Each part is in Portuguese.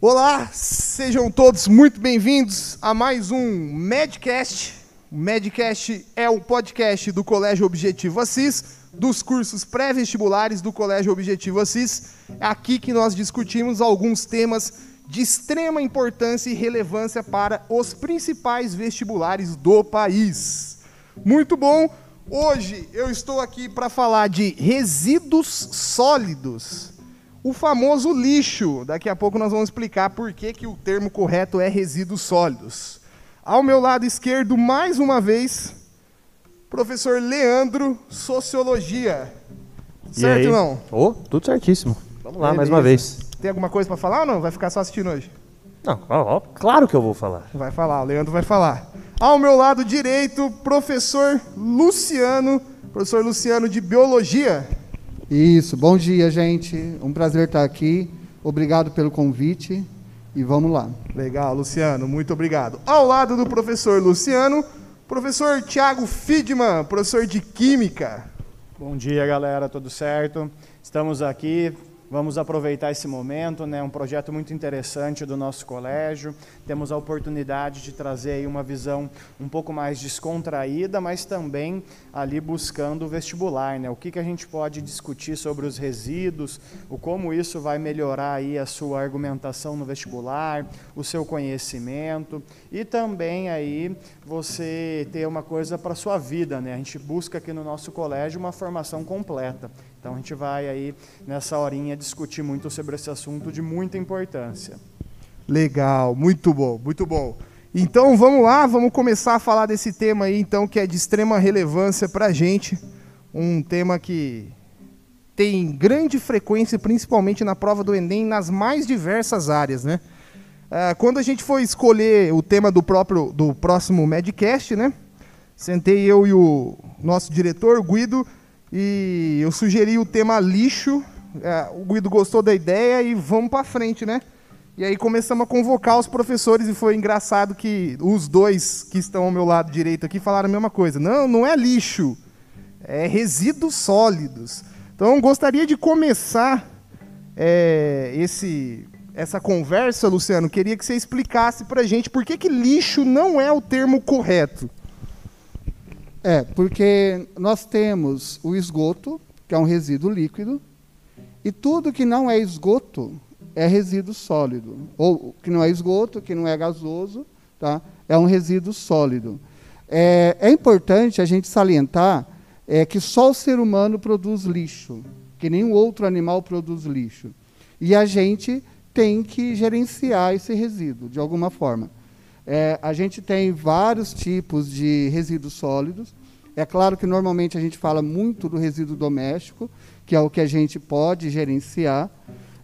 Olá, sejam todos muito bem-vindos a mais um Medcast. O Medcast é o podcast do Colégio Objetivo Assis, dos cursos pré-vestibulares do Colégio Objetivo Assis. É aqui que nós discutimos alguns temas de extrema importância e relevância para os principais vestibulares do país. Muito bom! Hoje eu estou aqui para falar de resíduos sólidos o famoso lixo. Daqui a pouco nós vamos explicar por que, que o termo correto é resíduos sólidos. Ao meu lado esquerdo, mais uma vez, professor Leandro, Sociologia. E certo, irmão? Oh, tudo certíssimo. Vamos lá, Beleza. mais uma vez. Tem alguma coisa para falar ou não? Vai ficar só assistindo hoje? Não, ó, ó, claro que eu vou falar. Vai falar, o Leandro vai falar. Ao meu lado direito, professor Luciano, professor Luciano de Biologia. Isso, bom dia, gente. Um prazer estar aqui. Obrigado pelo convite e vamos lá. Legal, Luciano, muito obrigado. Ao lado do professor Luciano, professor Tiago Fidman, professor de Química. Bom dia, galera, tudo certo? Estamos aqui Vamos aproveitar esse momento, né? Um projeto muito interessante do nosso colégio. Temos a oportunidade de trazer uma visão um pouco mais descontraída, mas também ali buscando o vestibular, né? O que, que a gente pode discutir sobre os resíduos, o como isso vai melhorar aí a sua argumentação no vestibular, o seu conhecimento e também aí você ter uma coisa para sua vida, né? A gente busca aqui no nosso colégio uma formação completa. Então a gente vai aí nessa horinha discutir muito sobre esse assunto de muita importância. Legal, muito bom, muito bom. Então vamos lá, vamos começar a falar desse tema aí, então que é de extrema relevância para a gente, um tema que tem grande frequência, principalmente na prova do Enem, nas mais diversas áreas, né? Ah, quando a gente foi escolher o tema do próprio do próximo Medcast, né? Sentei eu e o nosso diretor Guido e eu sugeri o tema lixo. É, o Guido gostou da ideia e vamos para frente, né? E aí começamos a convocar os professores e foi engraçado que os dois que estão ao meu lado direito aqui falaram a mesma coisa. Não, não é lixo, é resíduos sólidos. Então gostaria de começar é, esse, essa conversa, Luciano. Queria que você explicasse para gente por que, que lixo não é o termo correto. É, porque nós temos o esgoto, que é um resíduo líquido, e tudo que não é esgoto é resíduo sólido. Ou que não é esgoto, que não é gasoso, tá? é um resíduo sólido. É, é importante a gente salientar é, que só o ser humano produz lixo, que nenhum outro animal produz lixo. E a gente tem que gerenciar esse resíduo, de alguma forma. É, a gente tem vários tipos de resíduos sólidos. É claro que normalmente a gente fala muito do resíduo doméstico, que é o que a gente pode gerenciar.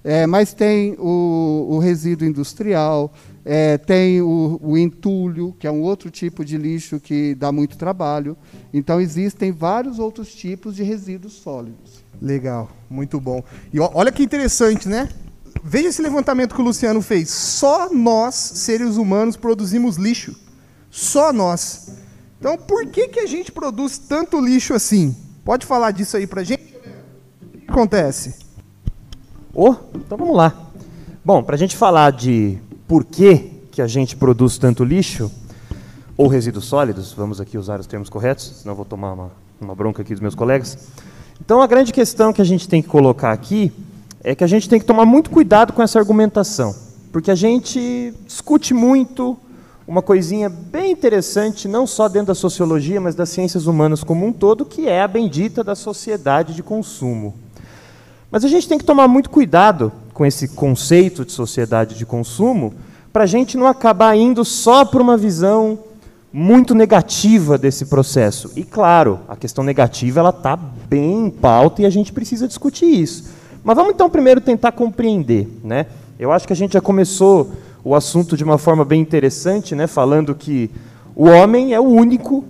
É, mas tem o, o resíduo industrial, é, tem o, o, entulho, que é um outro tipo de lixo que dá muito trabalho. Então, existem vários outros tipos de resíduos sólidos. Legal, muito bom. E olha que interessante, né? Veja esse levantamento que o Luciano fez. Só nós, seres humanos, produzimos lixo. Só nós. Então, por que, que a gente produz tanto lixo assim? Pode falar disso aí pra gente? O que acontece? Oh, então vamos lá. Bom, para a gente falar de por que, que a gente produz tanto lixo, ou resíduos sólidos, vamos aqui usar os termos corretos, senão vou tomar uma, uma bronca aqui dos meus colegas. Então, a grande questão que a gente tem que colocar aqui é que a gente tem que tomar muito cuidado com essa argumentação, porque a gente discute muito uma coisinha bem interessante, não só dentro da sociologia, mas das ciências humanas como um todo, que é a bendita da sociedade de consumo. Mas a gente tem que tomar muito cuidado com esse conceito de sociedade de consumo, para a gente não acabar indo só para uma visão muito negativa desse processo. E claro, a questão negativa ela está bem em pauta e a gente precisa discutir isso. Mas vamos então primeiro tentar compreender. Né? Eu acho que a gente já começou o assunto de uma forma bem interessante, né? falando que o homem é o único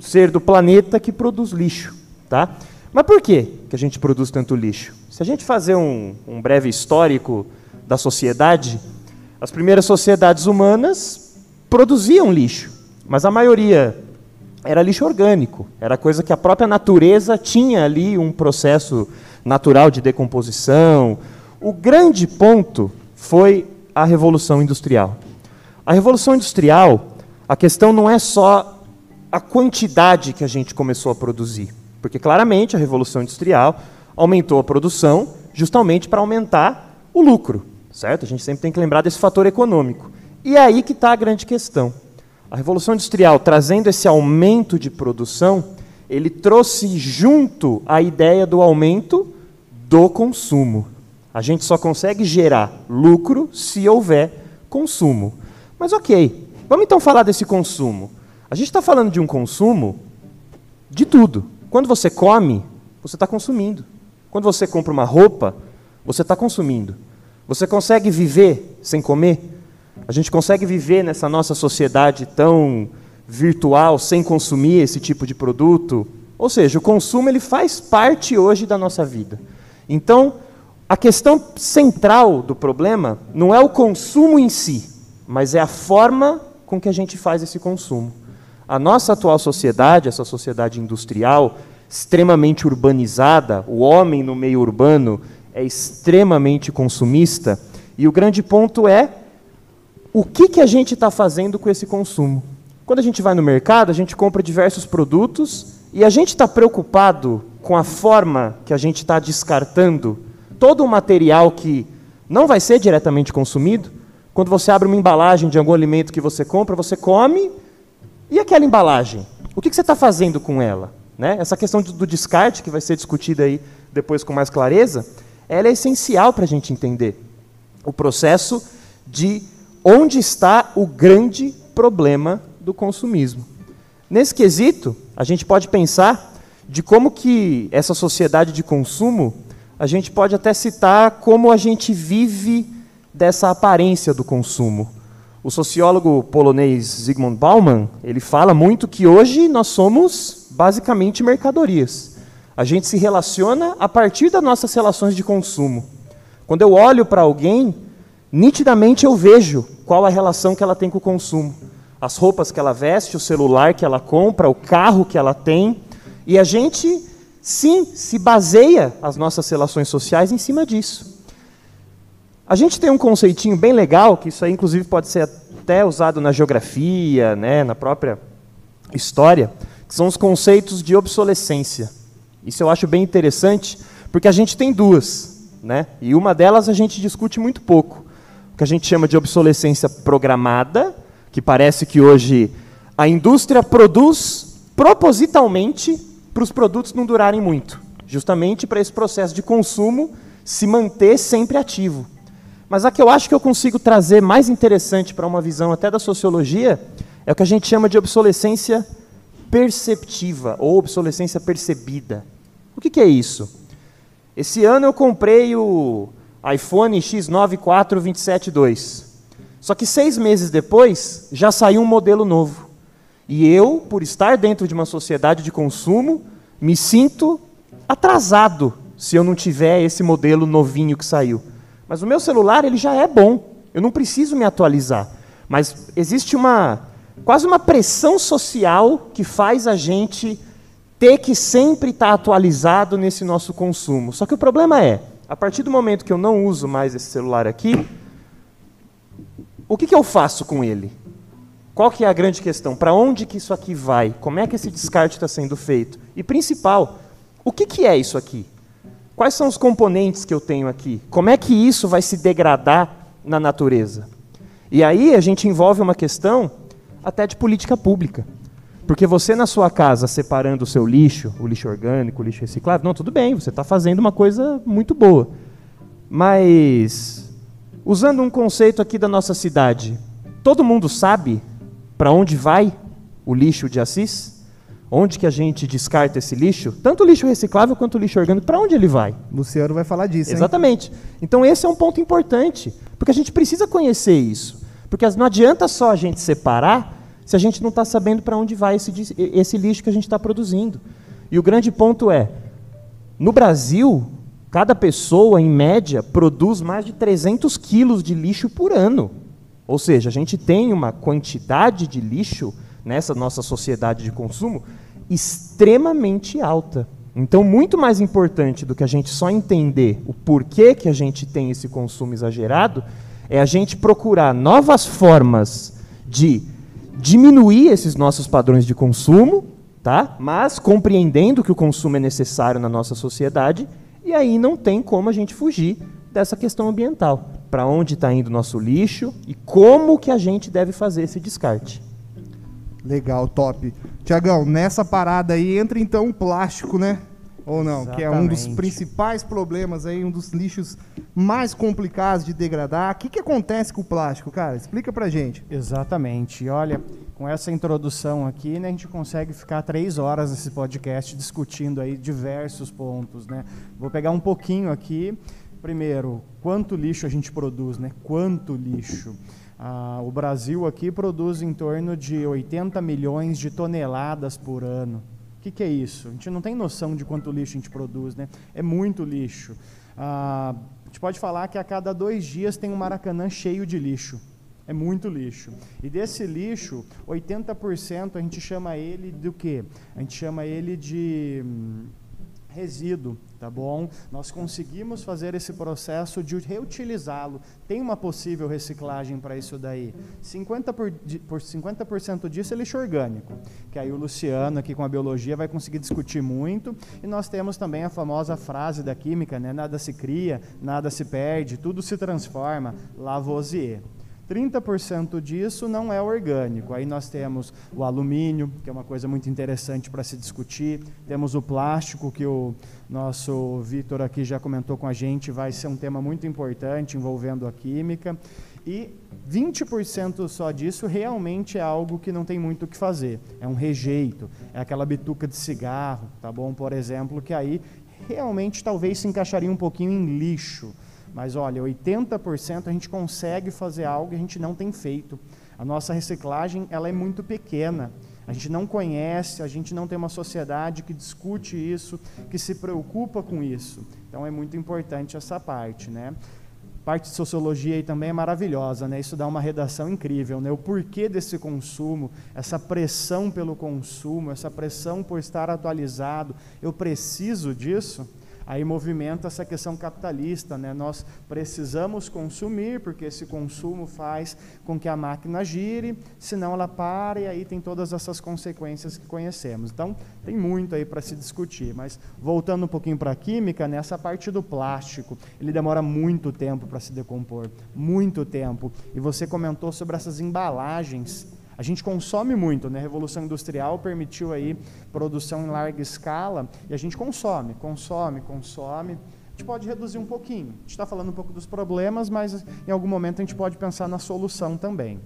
ser do planeta que produz lixo. Tá? Mas por que, que a gente produz tanto lixo? Se a gente fazer um, um breve histórico da sociedade, as primeiras sociedades humanas produziam lixo, mas a maioria era lixo orgânico, era coisa que a própria natureza tinha ali um processo natural de decomposição. O grande ponto foi a Revolução Industrial. A Revolução Industrial, a questão não é só a quantidade que a gente começou a produzir, porque claramente a Revolução Industrial aumentou a produção justamente para aumentar o lucro, certo? A gente sempre tem que lembrar desse fator econômico. E é aí que está a grande questão. A Revolução Industrial, trazendo esse aumento de produção, ele trouxe junto a ideia do aumento do consumo. A gente só consegue gerar lucro se houver consumo. Mas ok, vamos então falar desse consumo. A gente está falando de um consumo de tudo. Quando você come, você está consumindo. Quando você compra uma roupa, você está consumindo. Você consegue viver sem comer? A gente consegue viver nessa nossa sociedade tão virtual sem consumir esse tipo de produto? Ou seja, o consumo ele faz parte hoje da nossa vida. Então, a questão central do problema não é o consumo em si, mas é a forma com que a gente faz esse consumo. A nossa atual sociedade, essa sociedade industrial, extremamente urbanizada, o homem no meio urbano é extremamente consumista, e o grande ponto é o que, que a gente está fazendo com esse consumo. Quando a gente vai no mercado, a gente compra diversos produtos e a gente está preocupado com a forma que a gente está descartando todo o material que não vai ser diretamente consumido. Quando você abre uma embalagem de algum alimento que você compra, você come, e aquela embalagem? O que, você está fazendo com ela? Né? Essa questão do descarte, que vai ser discutida aí depois com mais clareza, ela é essencial para a gente entender o processo de onde está o grande problema do consumismo. Nesse quesito, a gente pode pensar de como que essa sociedade de consumo a gente pode até citar como a gente vive dessa aparência do consumo. O sociólogo polonês Zygmunt Bauman, ele fala muito que hoje nós somos basicamente mercadorias. A gente se relaciona a partir das nossas relações de consumo. Quando eu olho para alguém, nitidamente eu vejo qual a relação que ela tem com o consumo. As roupas que ela veste, o celular que ela compra, o carro que ela tem. E a gente sim se baseia as nossas relações sociais em cima disso. A gente tem um conceitinho bem legal, que isso aí inclusive pode ser até usado na geografia, né, na própria história, que são os conceitos de obsolescência. Isso eu acho bem interessante, porque a gente tem duas, né? E uma delas a gente discute muito pouco. O que a gente chama de obsolescência programada, que parece que hoje a indústria produz propositalmente para os produtos não durarem muito, justamente para esse processo de consumo se manter sempre ativo. Mas a que eu acho que eu consigo trazer mais interessante para uma visão até da sociologia é o que a gente chama de obsolescência perceptiva ou obsolescência percebida. O que, que é isso? Esse ano eu comprei o iPhone X9 4 272. Só que seis meses depois já saiu um modelo novo. E eu, por estar dentro de uma sociedade de consumo, me sinto atrasado se eu não tiver esse modelo novinho que saiu. Mas o meu celular ele já é bom. Eu não preciso me atualizar. Mas existe uma quase uma pressão social que faz a gente ter que sempre estar atualizado nesse nosso consumo. Só que o problema é, a partir do momento que eu não uso mais esse celular aqui, o que, que eu faço com ele? Qual que é a grande questão? Para onde que isso aqui vai? Como é que esse descarte está sendo feito? E principal, o que, que é isso aqui? Quais são os componentes que eu tenho aqui? Como é que isso vai se degradar na natureza? E aí a gente envolve uma questão até de política pública. Porque você na sua casa, separando o seu lixo, o lixo orgânico, o lixo reciclável, não, tudo bem, você está fazendo uma coisa muito boa. Mas, usando um conceito aqui da nossa cidade, todo mundo sabe para onde vai o lixo de Assis? Onde que a gente descarta esse lixo? Tanto o lixo reciclável quanto o lixo orgânico, para onde ele vai? Luciano vai falar disso. Exatamente. Hein? Então esse é um ponto importante, porque a gente precisa conhecer isso. Porque não adianta só a gente separar se a gente não está sabendo para onde vai esse, esse lixo que a gente está produzindo. E o grande ponto é, no Brasil, cada pessoa, em média, produz mais de 300 quilos de lixo por ano. Ou seja, a gente tem uma quantidade de lixo nessa nossa sociedade de consumo extremamente alta. Então, muito mais importante do que a gente só entender o porquê que a gente tem esse consumo exagerado, É a gente procurar novas formas de diminuir esses nossos padrões de consumo, tá? Mas compreendendo que o consumo é necessário na nossa sociedade, e aí não tem como a gente fugir dessa questão ambiental. Para onde está indo o nosso lixo e como que a gente deve fazer esse descarte. Legal, top. Tiagão, nessa parada aí entra então o plástico, né? Ou não? Que é um dos Exatamente. principais problemas aí, um dos lixos mais complicados de degradar. O que, que acontece com o plástico, cara? Explica pra gente. Exatamente. E olha, com essa introdução aqui, né, a gente consegue ficar três horas nesse podcast discutindo aí diversos pontos, né? Vou pegar um pouquinho aqui. Primeiro, quanto lixo a gente produz, né? Quanto lixo? Ah, o Brasil aqui produz em torno de 80 milhões de toneladas por ano. O que, que é isso? A gente não tem noção de quanto lixo a gente produz, né? É muito lixo. Ah, a gente pode falar que a cada dois dias tem um Maracanã cheio de lixo. É muito lixo. E desse lixo, 80% a gente chama ele do quê? A gente chama ele de hum, resíduo, tá bom? Nós conseguimos fazer esse processo de reutilizá-lo. Tem uma possível reciclagem para isso daí. 50%, por, por 50% disso é lixo orgânico, que aí o Luciano aqui com a biologia vai conseguir discutir muito. E nós temos também a famosa frase da química, né? Nada se cria, nada se perde, tudo se transforma. Lavoisier. 30% disso não é orgânico. Aí nós temos o alumínio, que é uma coisa muito interessante para se discutir. Temos o plástico, que o nosso Vitor aqui já comentou com a gente, vai ser um tema muito importante envolvendo a química. E 20% só disso realmente é algo que não tem muito o que fazer. É um rejeito, é aquela bituca de cigarro, tá bom? Por exemplo, que aí realmente talvez se encaixaria um pouquinho em lixo. Mas olha, 80% a gente consegue fazer algo que a gente não tem feito. A nossa reciclagem ela é muito pequena. A gente não conhece, a gente não tem uma sociedade que discute isso, que se preocupa com isso. Então é muito importante essa parte, né? Parte de sociologia aí também é maravilhosa, né? Isso dá uma redação incrível, né? O porquê desse consumo, essa pressão pelo consumo, essa pressão por estar atualizado, eu preciso disso. Aí movimenta essa questão capitalista, né? Nós precisamos consumir porque esse consumo faz com que a máquina gire, senão ela para e aí tem todas essas consequências que conhecemos. Então tem muito aí para se discutir. Mas voltando um pouquinho para a química, nessa parte do plástico, ele demora muito tempo para se decompor, muito tempo. E você comentou sobre essas embalagens. A gente consome muito, né? A Revolução Industrial permitiu aí produção em larga escala e a gente consome, consome, consome. A gente pode reduzir um pouquinho. A gente está falando um pouco dos problemas, mas em algum momento a gente pode pensar na solução também.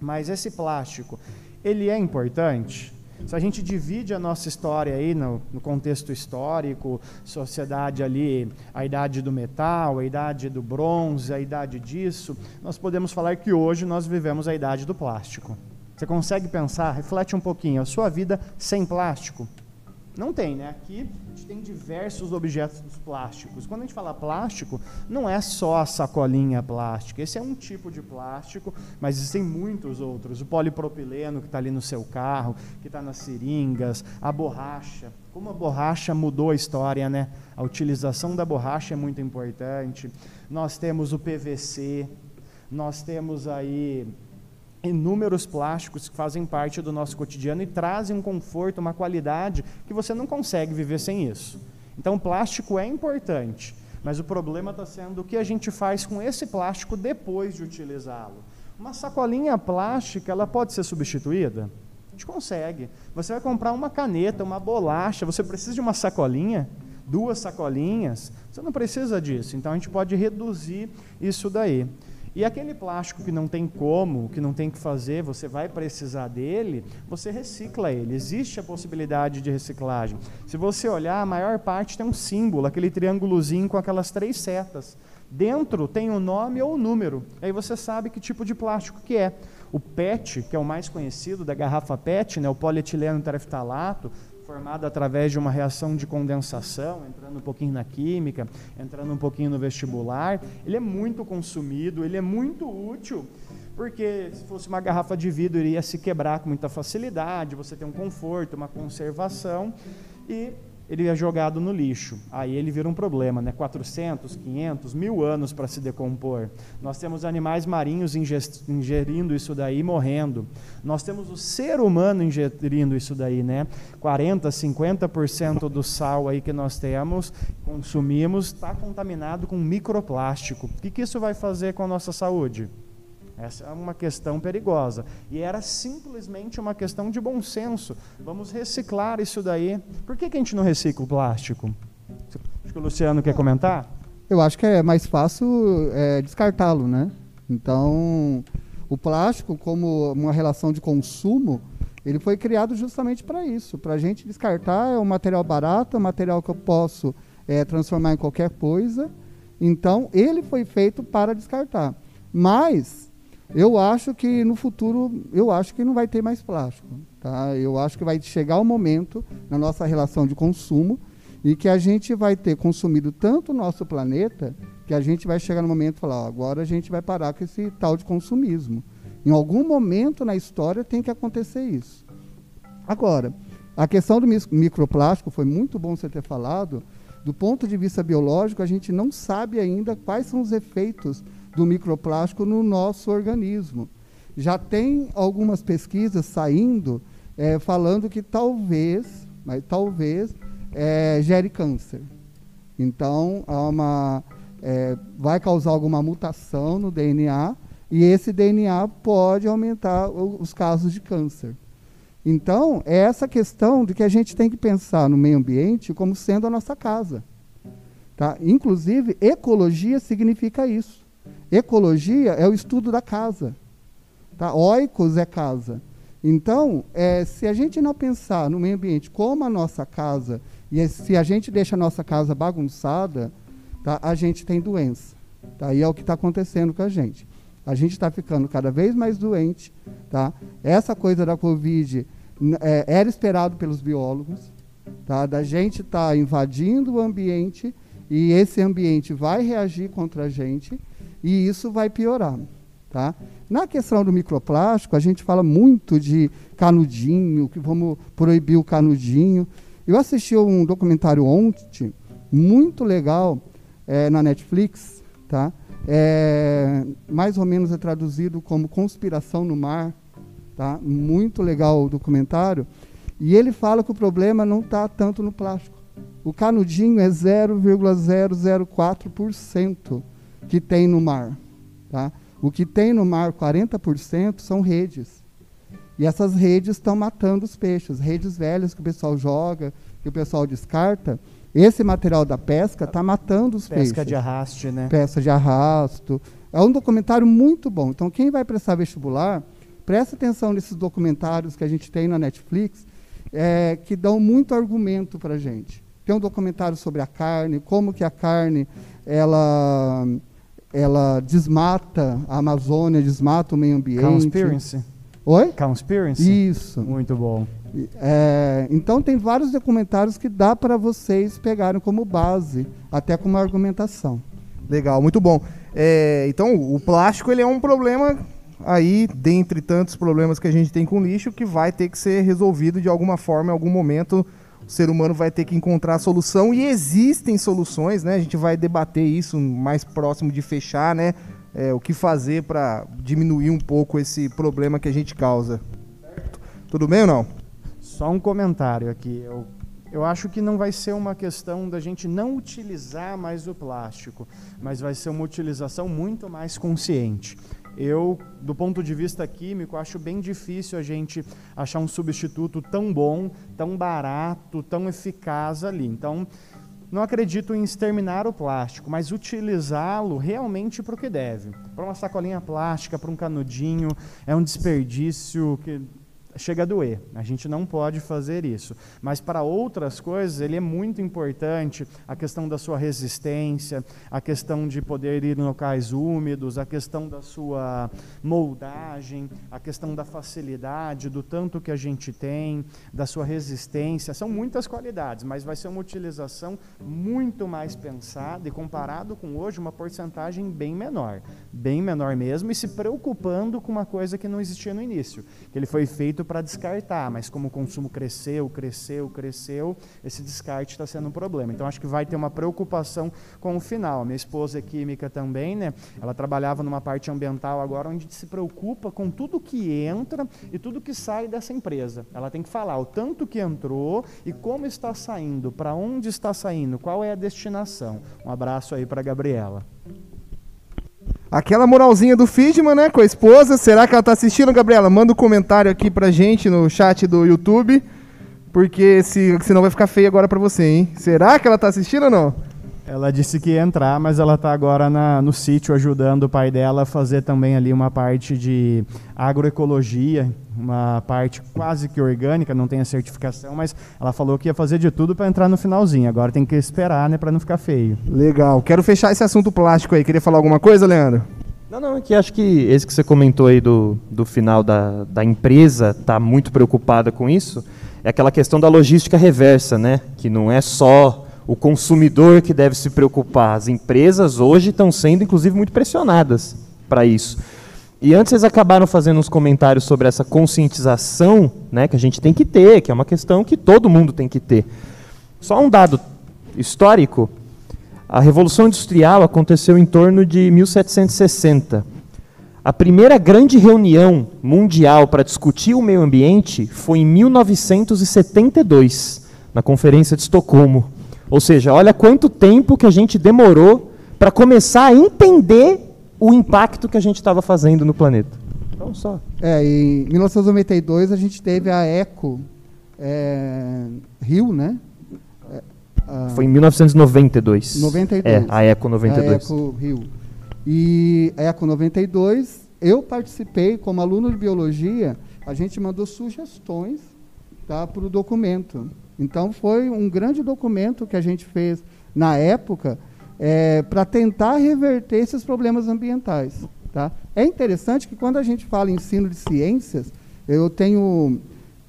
Mas esse plástico, ele é importante? Se a gente divide a nossa história aí no, no, contexto histórico, sociedade ali, a idade do metal, a idade do bronze, a idade disso, nós podemos falar que hoje nós vivemos a idade do plástico. Você consegue pensar, reflete um pouquinho, a sua vida sem plástico? Não tem, né? Aqui a gente tem diversos objetos plásticos. Quando a gente fala plástico, não é só a sacolinha plástica. Esse é um tipo de plástico, mas existem muitos outros. O polipropileno que está ali no seu carro, que está nas seringas, a borracha. Como a borracha mudou a história, né? A utilização da borracha é muito importante. Nós temos o PVC, nós temos aí inúmeros plásticos que fazem parte do nosso cotidiano e trazem um conforto, uma qualidade que você não consegue viver sem isso. Então, plástico é importante, mas o problema está sendo o que a gente faz com esse plástico depois de utilizá-lo. Uma sacolinha plástica, ela pode ser substituída? A gente consegue. Você vai comprar uma caneta, uma bolacha, você precisa de uma sacolinha? Duas sacolinhas? Você não precisa disso. Então, a gente pode reduzir isso daí. E aquele plástico que não tem como, que não tem que fazer, você vai precisar dele, você recicla ele. Existe a possibilidade de reciclagem. Se você olhar, a maior parte tem um símbolo, aquele triângulozinho com aquelas três setas. Dentro tem o nome ou o número. Aí você sabe que tipo de plástico que é. O PET, que é o mais conhecido da garrafa PET, né, o polietileno tereftalato, formado através de uma reação de condensação, entrando um pouquinho na química, entrando um pouquinho no vestibular, ele é muito consumido, ele é muito útil, porque se fosse uma garrafa de vidro iria se quebrar com muita facilidade, você tem um conforto, uma conservação, e ele é jogado no lixo. Aí ele vira um problema, né? 400, 500, mil anos para se decompor. Nós temos animais marinhos ingerindo isso daí, morrendo. Nós temos o ser humano ingerindo isso daí, né? 40, 50% do sal aí que nós temos, consumimos, está contaminado com microplástico. O que, que isso vai fazer com a nossa saúde? Essa é uma questão perigosa. E era simplesmente uma questão de bom senso. Vamos reciclar isso daí. Por que, que a gente não recicla o plástico? Acho que o Luciano quer comentar. Eu acho que é mais fácil é, descartá-lo, né? Então, o plástico, como uma relação de consumo, ele foi criado justamente para isso, para a gente descartar. É um material barato, é um material que eu posso é, transformar em qualquer coisa. Então, ele foi feito para descartar. Mas eu acho que no futuro, eu acho que não vai ter mais plástico. Tá? Eu acho que vai chegar o um momento na nossa relação de consumo e que a gente vai ter consumido tanto o nosso planeta que a gente vai chegar no momento e falar, ó, agora a gente vai parar com esse tal de consumismo. Em algum momento na história tem que acontecer isso. Agora, a questão do microplástico foi muito bom você ter falado. Do ponto de vista biológico, a gente não sabe ainda quais são os efeitos do microplástico no nosso organismo. Já tem algumas pesquisas saindo é, falando que talvez, mas talvez, é, gere câncer. Então, uma, é, vai causar alguma mutação no DNA e esse DNA pode aumentar os casos de câncer. Então, é essa questão de que a gente tem que pensar no meio ambiente como sendo a nossa casa. Tá? Inclusive, ecologia significa isso. Ecologia é o estudo da casa. Tá? Oikos é casa. Então, é, se a gente não pensar no meio ambiente como a nossa casa, e se a gente deixa a nossa casa bagunçada, tá, a gente tem doença. Tá? E é o que está acontecendo com a gente. A gente está ficando cada vez mais doente. Tá? Essa coisa da Covid é, era esperado pelos biólogos, tá? da gente estar tá invadindo o ambiente e esse ambiente vai reagir contra a gente e isso vai piorar. Tá? Na questão do microplástico, a gente fala muito de canudinho, que vamos proibir o canudinho. Eu assisti um documentário ontem, muito legal, é, na Netflix, tá? É, mais ou menos é traduzido como Conspiração no Mar, tá? Muito legal o documentário. E ele fala que o problema não está tanto no plástico. O canudinho é 0,004% que tem no mar. Tá? O que tem no mar, 40%, são redes. E essas redes estão matando os peixes. Redes velhas que o pessoal joga, que o pessoal descarta. Esse material da pesca está matando os pesca peixes. Pesca de arraste, né? Pesca de arrasto. É um documentário muito bom. Então, quem vai prestar vestibular, presta atenção nesses documentários que a gente tem na Netflix, é, que dão muito argumento para a gente. Tem um documentário sobre a carne, como que a carne ela ela desmata a Amazônia, desmata o meio ambiente. Conspiracy. Oi? Conspiracy. Isso. Muito bom. É, então tem vários documentários que dá para vocês pegarem como base, até como argumentação. Legal, muito bom. É, então o plástico ele é um problema aí, dentre tantos problemas que a gente tem com lixo, que vai ter que ser resolvido de alguma forma, em algum momento o ser humano vai ter que encontrar a solução e existem soluções, né? A gente vai debater isso mais próximo de fechar, né? É, o que fazer para diminuir um pouco esse problema que a gente causa. Tudo bem ou não? Só um comentário aqui. Eu, eu acho que não vai ser uma questão da gente não utilizar mais o plástico, mas vai ser uma utilização muito mais consciente. Eu, do ponto de vista químico, acho bem difícil a gente achar um substituto tão bom, tão barato, tão eficaz ali. Então, não acredito em exterminar o plástico, mas utilizá-lo realmente para o que deve. Para uma sacolinha plástica, para um canudinho, é um desperdício que chega a doer. A gente não pode fazer isso. Mas para outras coisas, ele é muito importante. A questão da sua resistência, a questão de poder ir em locais úmidos, a questão da sua moldagem, a questão da facilidade, do tanto que a gente tem, da sua resistência. São muitas qualidades, mas vai ser uma utilização muito mais pensada e comparado com hoje, uma porcentagem bem menor. Bem menor mesmo, e se preocupando com uma coisa que não existia no início, que ele foi feito para descartar, mas como o consumo cresceu, cresceu, cresceu, esse descarte está sendo um problema. Então acho que vai ter uma preocupação com o final. Minha esposa é química também, né? Ela trabalhava numa parte ambiental agora onde se preocupa com tudo que entra e tudo que sai dessa empresa. Ela tem que falar o tanto que entrou e como está saindo, para onde está saindo, qual é a destinação. Um abraço aí para Gabriela. Aquela moralzinha do Fidman, né, com a esposa. Será que ela tá assistindo, Gabriela? Manda um comentário aqui pra gente no chat do YouTube, porque se, senão vai ficar feio agora pra você, hein? Será que ela tá assistindo ou não? Ela disse que ia entrar, mas ela está agora na, no sítio ajudando o pai dela a fazer também ali uma parte de agroecologia, uma parte quase que orgânica, não tem a certificação, mas ela falou que ia fazer de tudo para entrar no finalzinho. Agora tem que esperar, né, para não ficar feio. Legal. Quero fechar esse assunto plástico aí. Queria falar alguma coisa, Leandro? Não, não, é que acho que esse que você comentou aí do, do final da, da empresa tá muito preocupada com isso, é aquela questão da logística reversa, né? Que não é só o consumidor que deve se preocupar. As empresas hoje estão sendo, inclusive, muito pressionadas para isso. E antes vocês acabaram fazendo uns comentários sobre essa conscientização né, que a gente tem que ter, que é uma questão que todo mundo tem que ter. Só um dado histórico: a Revolução Industrial aconteceu em torno de 1760. A primeira grande reunião mundial para discutir o meio ambiente foi em 1972, na Conferência de Estocolmo. Ou seja, olha quanto tempo que a gente demorou para começar a entender o impacto que a gente estava fazendo no planeta. Então, só. É, em 1992 a gente teve a Eco é, Rio, né? É, a... Foi em 1992. 92. É, a Eco 92. A Eco Rio. E a Eco 92, eu participei como aluno de biologia, a gente mandou sugestões tá, para o documento. Então, foi um grande documento que a gente fez na época é, para tentar reverter esses problemas ambientais. Tá? É interessante que, quando a gente fala em ensino de ciências, eu tenho,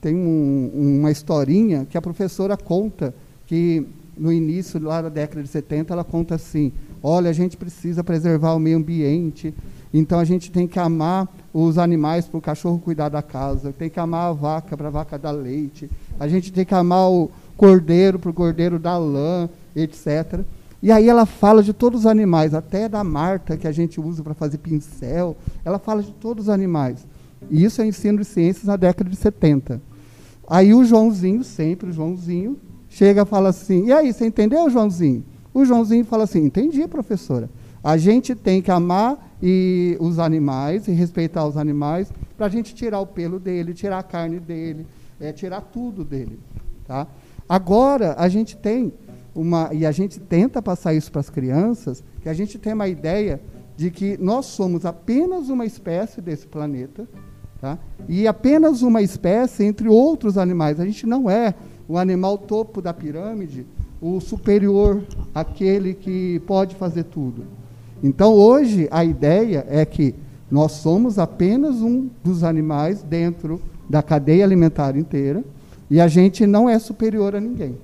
tenho um, uma historinha que a professora conta, que no início, lá da década de 70, ela conta assim: olha, a gente precisa preservar o meio ambiente, então a gente tem que amar os animais para o cachorro cuidar da casa, tem que amar a vaca para a vaca dar leite, a gente tem que amar o cordeiro para o cordeiro dar lã, etc. E aí ela fala de todos os animais, até da Marta, que a gente usa para fazer pincel, ela fala de todos os animais. E isso é ensino de ciências na década de 70. Aí o Joãozinho, sempre o Joãozinho, chega e fala assim: E aí, você entendeu, Joãozinho? O Joãozinho fala assim: Entendi, professora. A gente tem que amar e os animais e respeitar os animais para a gente tirar o pelo dele, tirar a carne dele, é, tirar tudo dele. Tá? Agora, a gente tem uma, e a gente tenta passar isso para as crianças, que a gente tem uma ideia de que nós somos apenas uma espécie desse planeta, tá? e apenas uma espécie entre outros animais. A gente não é o animal topo da pirâmide, o superior, aquele que pode fazer tudo. Então, hoje, a ideia é que nós somos apenas um dos animais dentro da cadeia alimentar inteira e a gente não é superior a ninguém.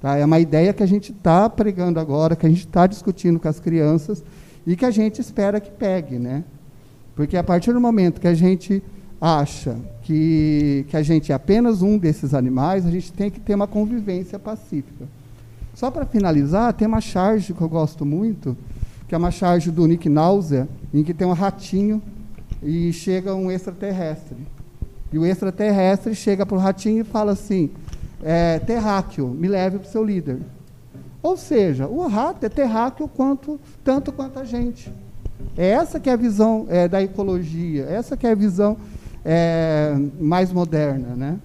Tá? É uma ideia que a gente está pregando agora, que a gente está discutindo com as crianças e que a gente espera que pegue. Né? Porque a partir do momento que a gente acha que, que a gente é apenas um desses animais, a gente tem que ter uma convivência pacífica. Só para finalizar, tem uma charge que eu gosto muito, que é uma charge do Nick Náusea, em que tem um ratinho e chega um extraterrestre. E o extraterrestre chega para o ratinho e fala assim: é, terráqueo, me leve para o seu líder. Ou seja, o rato é terráqueo quanto, tanto quanto a gente. É essa que é a visão é, da ecologia, essa que é a visão é, mais moderna, né?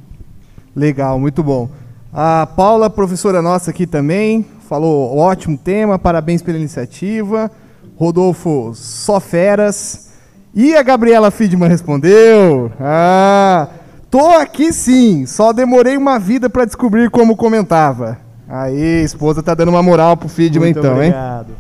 Legal, muito bom. A Paula, professora nossa aqui também, falou ótimo tema, parabéns pela iniciativa. Rodolfo, só feras. E a Gabriela Fidman respondeu: Ah, tô aqui sim, só demorei uma vida para descobrir como comentava. Aí, esposa tá dando uma moral pro Fidman muito então, obrigado. hein?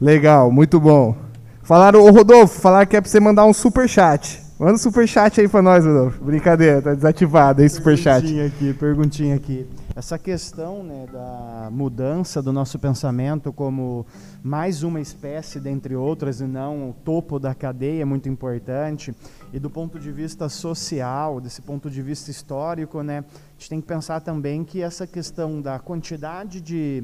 Legal, muito bom. Falaram, ô Rodolfo, falaram que é pra você mandar um super chat. Manda um super chat aí pra nós, Rodolfo. Brincadeira, tá desativado aí, super chat. Perguntinha aqui, perguntinha aqui. Essa questão né, da mudança do nosso pensamento como mais uma espécie dentre outras e não o topo da cadeia é muito importante. E do ponto de vista social, desse ponto de vista histórico, né, a gente tem que pensar também que essa questão da quantidade de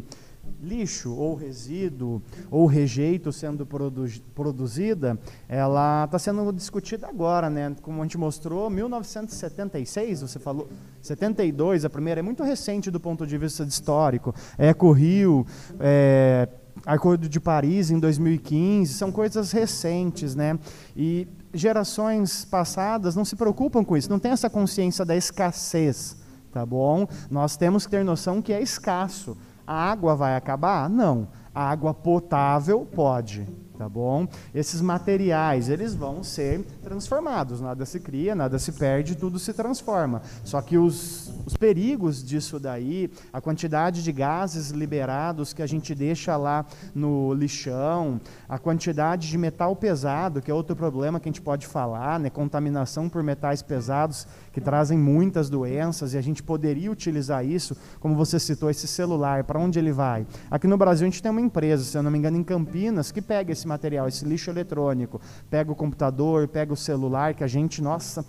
lixo ou resíduo ou rejeito sendo produ produzida, ela está sendo discutida agora, né? Como a gente mostrou, 1976, você falou, 72, a primeira é muito recente do ponto de vista histórico. Eco Rio, é, Acordo de Paris em 2015, são coisas recentes, né? E gerações passadas não se preocupam com isso, não tem essa consciência da escassez, tá bom? Nós temos que ter noção que é escasso. A água vai acabar? Não. A água potável pode tá bom? Esses materiais, eles vão ser transformados, nada se cria, nada se perde, tudo se transforma. Só que os, os perigos disso daí, a quantidade de gases liberados que a gente deixa lá no lixão, a quantidade de metal pesado, que é outro problema que a gente pode falar, né? Contaminação por metais pesados que trazem muitas doenças e a gente poderia utilizar isso, como você citou, esse celular, para onde ele vai? Aqui no Brasil a gente tem uma empresa, se eu não me engano, em Campinas, que pega esse material, esse lixo eletrônico, pega o computador, pega o celular, que a gente, nossa,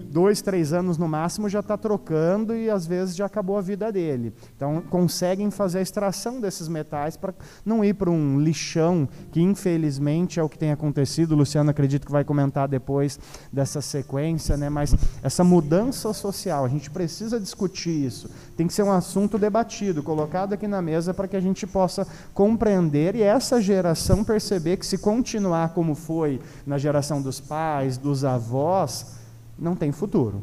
dois, três anos no máximo já está trocando e às vezes já acabou a vida dele. Então conseguem fazer a extração desses metais para não ir para um lixão, que infelizmente é o que tem acontecido. O Luciano acredito que vai comentar depois dessa sequência, né? mas essa mudança social, a gente precisa discutir isso. Tem que ser um assunto debatido, colocado aqui na mesa para que a gente possa compreender e essa geração perceber que se continuar como foi na geração dos pais, dos avós, não tem futuro.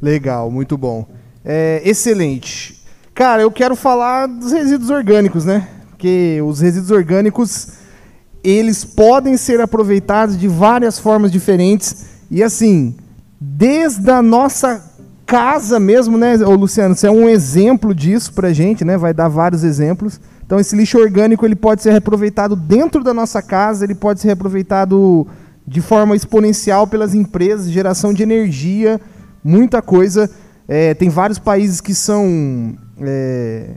Legal, muito bom. É, excelente. Cara, eu quero falar dos resíduos orgânicos, né? Porque os resíduos orgânicos, eles podem ser aproveitados de várias formas diferentes. E assim, desde a nossa casa mesmo, né, Ô, Luciano? Você é um exemplo disso pra gente, né? Vai dar vários exemplos. Então, esse lixo orgânico ele pode ser reaproveitado dentro da nossa casa, ele pode ser reaproveitado de forma exponencial pelas empresas, geração de energia, muita coisa. É, tem vários países que são é,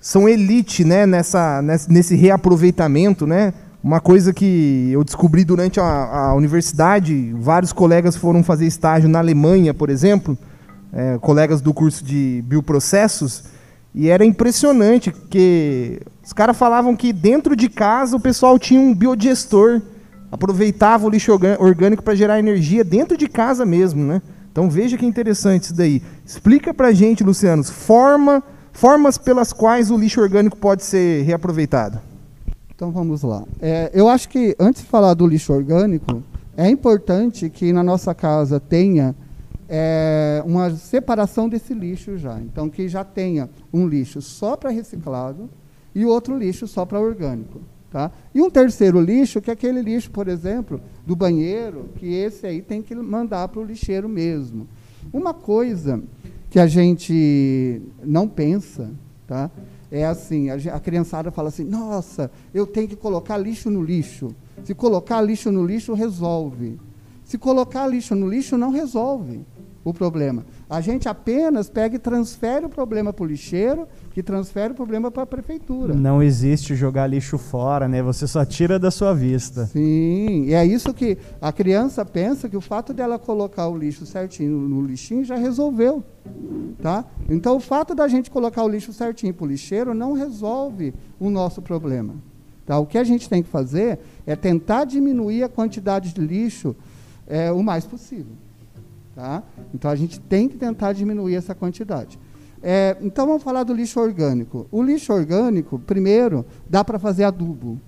são elite né, nessa, nesse reaproveitamento. Né? Uma coisa que eu descobri durante a, a universidade, vários colegas foram fazer estágio na Alemanha, por exemplo, é, colegas do curso de bioprocessos, e era impressionante, porque os caras falavam que dentro de casa o pessoal tinha um biodigestor aproveitava o lixo orgânico para gerar energia dentro de casa mesmo, né? Então veja que interessante isso daí. Explica para a gente, Luciano, forma, formas pelas quais o lixo orgânico pode ser reaproveitado. Então vamos lá. É, eu acho que antes de falar do lixo orgânico, é importante que na nossa casa tenha é, uma separação desse lixo já. Então que já tenha um lixo só para reciclado e outro lixo só para orgânico. Tá? E um terceiro lixo, que é aquele lixo, por exemplo, do banheiro, que esse aí tem que mandar para o lixeiro mesmo. Uma coisa que a gente não pensa, tá? é assim, a, a criançada fala assim, nossa, eu tenho que colocar lixo no lixo. Se colocar lixo no lixo, resolve. Se colocar lixo no lixo, não resolve o problema. A gente apenas pega e transfere o problema para o lixeiro, que transfere o problema para a prefeitura. Não existe jogar lixo fora, né? Você só tira da sua vista. Sim, e é isso que a criança pensa que o fato dela colocar o lixo certinho no lixinho já resolveu, tá? Então o fato da gente colocar o lixo certinho para o lixeiro não resolve o nosso problema. Tá? O que a gente tem que fazer é tentar diminuir a quantidade de lixo é, o mais possível. Tá? Então a gente tem que tentar diminuir essa quantidade. É, então vamos falar do lixo orgânico. O lixo orgânico, primeiro, dá para fazer adubo.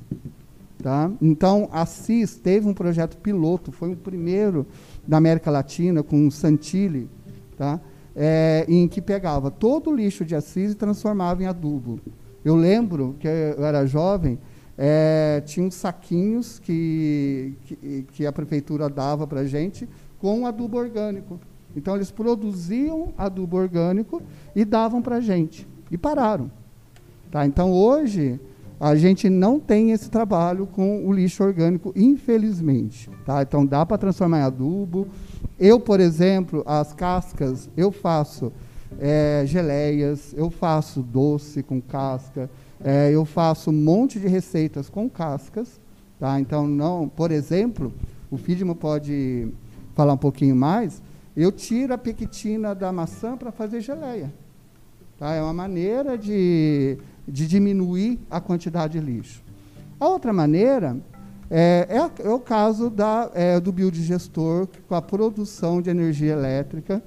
Tá? Então a CIS teve um projeto piloto, foi o primeiro da América Latina com o Santilli, tá? É, em que pegava todo o lixo de Assis e transformava em adubo. Eu lembro que eu era jovem, é, tinha uns saquinhos que, que, que a prefeitura dava para a gente com adubo orgânico. Então eles produziam adubo orgânico e davam para a gente. E pararam. Tá? Então hoje a gente não tem esse trabalho com o lixo orgânico, infelizmente. Tá? Então dá para transformar em adubo. Eu, por exemplo, as cascas eu faço é, geleias, eu faço doce com casca, é, eu faço um monte de receitas com cascas. Tá? Então, não, por exemplo, o Fidman pode falar um pouquinho mais. Eu tiro a pequitina da maçã para fazer geleia. Tá? É uma maneira de, de diminuir a quantidade de lixo. A outra maneira é, é, é o caso da, é, do biodigestor com a produção de energia elétrica.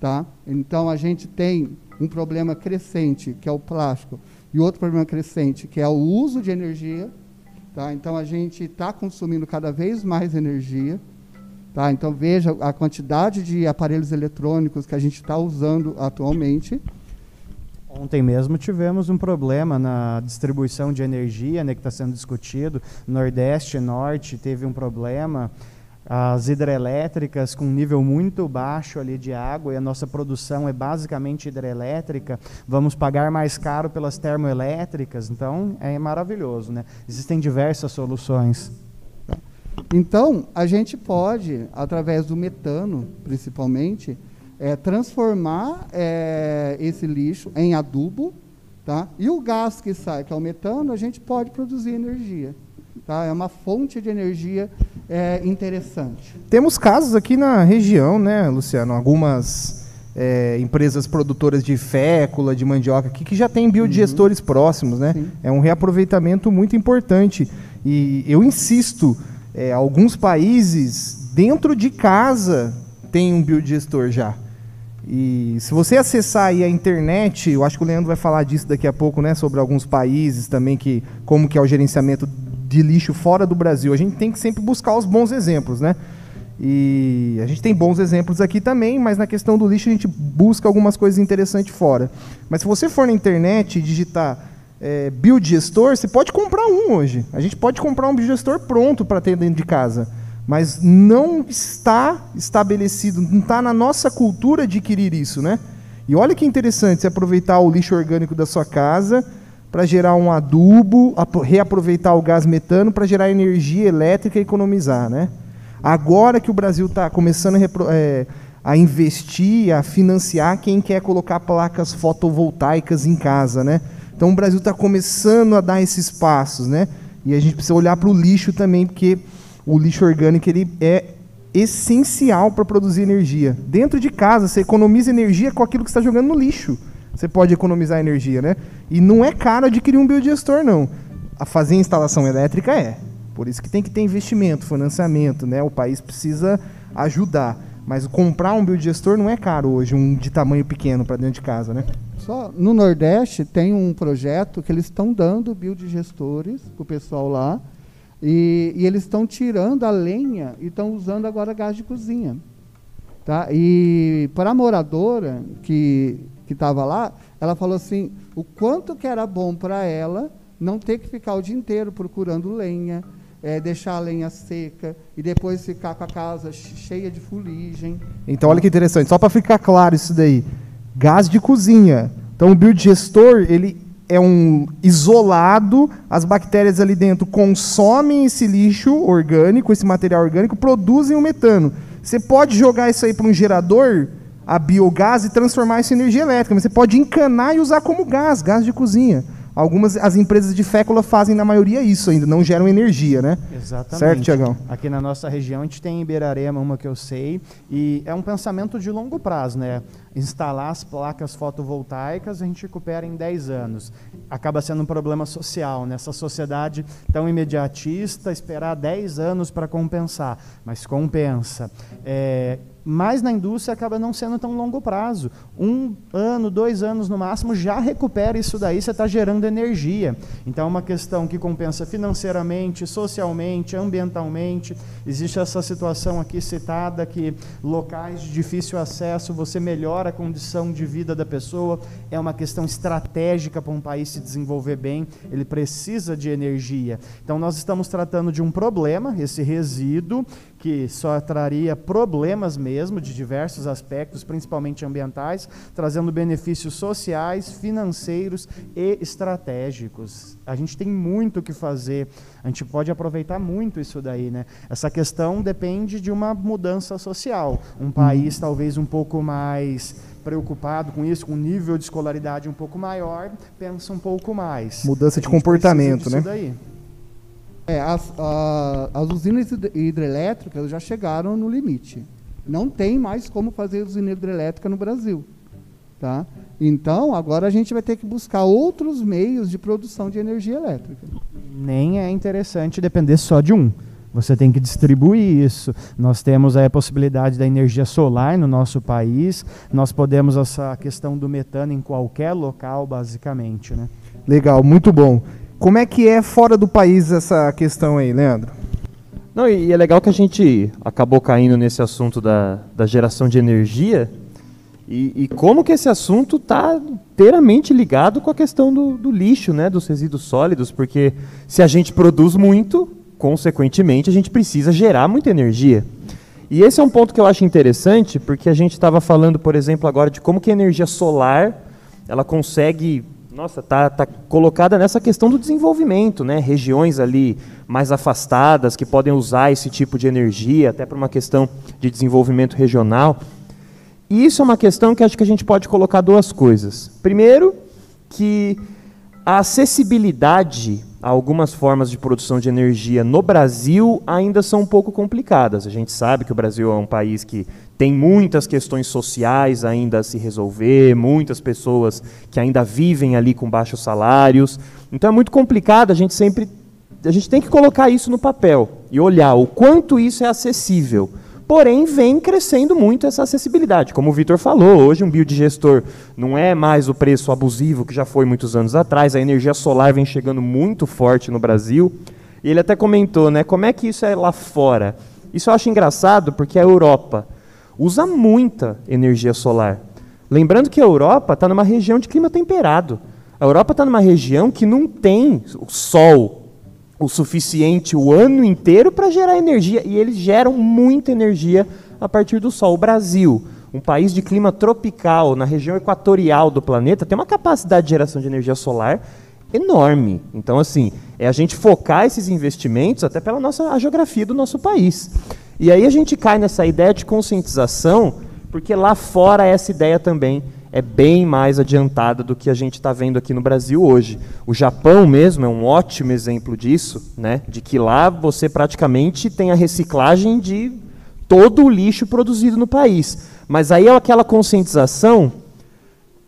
Tá? Então, a gente tem um problema crescente, que é o plástico, e outro problema crescente, que é o uso de energia. Tá? Então, a gente está consumindo cada vez mais energia. Tá? Então, veja a quantidade de aparelhos eletrônicos que a gente está usando atualmente. Ontem mesmo tivemos um problema na distribuição de energia, né, que está sendo discutido. Nordeste, Norte teve um problema. As hidrelétricas com um nível muito baixo ali de água e a nossa produção é basicamente hidrelétrica. Vamos pagar mais caro pelas termoelétricas. Então é maravilhoso, né? Existem diversas soluções. Então a gente pode, através do metano, principalmente, é, transformar é, esse lixo em adubo, tá? E o gás que sai, que é o metano, a gente pode produzir energia. Tá? É uma fonte de energia é, interessante. Temos casos aqui na região, né, Luciano? Algumas é, empresas produtoras de fécula, de mandioca aqui, que já têm biodigestores uhum. próximos, né? Sim. É um reaproveitamento muito importante. E eu insisto, é, alguns países, dentro de casa, tem um biodigestor já. E se você acessar aí a internet, eu acho que o Leandro vai falar disso daqui a pouco, né, sobre alguns países também que como que é o gerenciamento de lixo fora do Brasil. A gente tem que sempre buscar os bons exemplos, né? E a gente tem bons exemplos aqui também, mas na questão do lixo a gente busca algumas coisas interessantes fora. Mas se você for na internet e digitar é, biodigestor, você pode comprar um hoje. A gente pode comprar um biodigestor pronto para ter dentro de casa mas não está estabelecido, não está na nossa cultura adquirir isso, né? E olha que interessante, você aproveitar o lixo orgânico da sua casa para gerar um adubo, reaproveitar o gás metano para gerar energia elétrica e economizar, né? Agora que o Brasil está começando a, é, a, investir, a financiar quem quer colocar placas fotovoltaicas em casa, né? Então o Brasil está começando a dar esses passos, né? E a gente precisa olhar para o lixo também, porque o lixo orgânico ele é essencial para produzir energia. Dentro de casa, você economiza energia com aquilo que está jogando no lixo. Você pode economizar energia, né? E não é caro adquirir um biodigestor, não. A fazer instalação elétrica é. Por isso que tem que ter investimento, financiamento, né? O país precisa ajudar. Mas comprar um biodigestor não é caro hoje, um de tamanho pequeno para dentro de casa, né? Só no Nordeste tem um projeto que eles estão dando biodigestores para o pessoal lá e, e eles estão tirando a lenha e estão usando agora gás de cozinha. Tá? E para a moradora que estava lá, ela falou assim, o quanto que era bom para ela não ter que ficar o dia inteiro procurando lenha, é, deixar a lenha seca e depois ficar com a casa cheia de fuligem. Então, olha que interessante, só para ficar claro isso daí. Gás de cozinha. Então, o biodigestor, ele é um isolado, as bactérias ali dentro consomem esse lixo orgânico, esse material orgânico, produzem o metano. Você pode jogar isso aí para um gerador, a biogás, e transformar isso em energia elétrica, mas você pode encanar e usar como gás, gás de cozinha. Algumas as empresas de fécula fazem na maioria isso ainda, não geram energia, né? Exatamente. Certo, Tiagão? Aqui na nossa região a gente tem em Beirarema uma que eu sei, e é um pensamento de longo prazo, né? Instalar as placas fotovoltaicas a gente recupera em 10 anos. Acaba sendo um problema social, nessa né? sociedade tão imediatista, esperar 10 anos para compensar, mas compensa. É, mas na indústria acaba não sendo tão longo prazo. Um ano, dois anos no máximo, já recupera isso daí, você está gerando energia. Então é uma questão que compensa financeiramente, socialmente, ambientalmente. Existe essa situação aqui citada que locais de difícil acesso, você melhora a condição de vida da pessoa. É uma questão estratégica para um país se desenvolver bem, ele precisa de energia. Então nós estamos tratando de um problema, esse resíduo, que só traria problemas mesmo de diversos aspectos, principalmente ambientais, trazendo benefícios sociais, financeiros e estratégicos. A gente tem muito o que fazer, a gente pode aproveitar muito isso daí, né? Essa questão depende de uma mudança social. Um país talvez um pouco mais preocupado com isso, com um nível de escolaridade um pouco maior, pensa um pouco mais. Mudança de comportamento, né? Daí. É, as, a, as usinas hidrelétricas já chegaram no limite. Não tem mais como fazer usina hidrelétrica no Brasil. Tá? Então, agora a gente vai ter que buscar outros meios de produção de energia elétrica. Nem é interessante depender só de um. Você tem que distribuir isso. Nós temos aí a possibilidade da energia solar no nosso país. Nós podemos essa questão do metano em qualquer local, basicamente, né? Legal, muito bom. Como é que é fora do país essa questão aí, Leandro? Não, e é legal que a gente acabou caindo nesse assunto da, da geração de energia e, e como que esse assunto está inteiramente ligado com a questão do, do lixo, né, dos resíduos sólidos, porque se a gente produz muito, consequentemente, a gente precisa gerar muita energia. E esse é um ponto que eu acho interessante, porque a gente estava falando, por exemplo, agora de como que a energia solar ela consegue, nossa, tá, tá colocada nessa questão do desenvolvimento, né? Regiões ali mais afastadas que podem usar esse tipo de energia, até para uma questão de desenvolvimento regional. E isso é uma questão que acho que a gente pode colocar duas coisas. Primeiro, que a acessibilidade a algumas formas de produção de energia no Brasil ainda são um pouco complicadas. A gente sabe que o Brasil é um país que tem muitas questões sociais ainda a se resolver, muitas pessoas que ainda vivem ali com baixos salários. Então é muito complicado, a gente sempre a gente tem que colocar isso no papel e olhar o quanto isso é acessível. Porém, vem crescendo muito essa acessibilidade. Como o Vitor falou, hoje um biodigestor não é mais o preço abusivo que já foi muitos anos atrás, a energia solar vem chegando muito forte no Brasil. E ele até comentou, né, como é que isso é lá fora? Isso eu acho engraçado porque a Europa usa muita energia solar. Lembrando que a Europa está numa região de clima temperado. A Europa está numa região que não tem sol o suficiente o ano inteiro para gerar energia. E eles geram muita energia a partir do Sol. O Brasil, um país de clima tropical, na região equatorial do planeta, tem uma capacidade de geração de energia solar enorme. Então, assim, é a gente focar esses investimentos até pela nossa geografia do nosso país. E aí a gente cai nessa ideia de conscientização, porque lá fora essa ideia também é bem mais adiantada do que a gente está vendo aqui no Brasil hoje. O Japão mesmo é um ótimo exemplo disso, né? de que lá você praticamente tem a reciclagem de todo o lixo produzido no país. Mas aí é aquela conscientização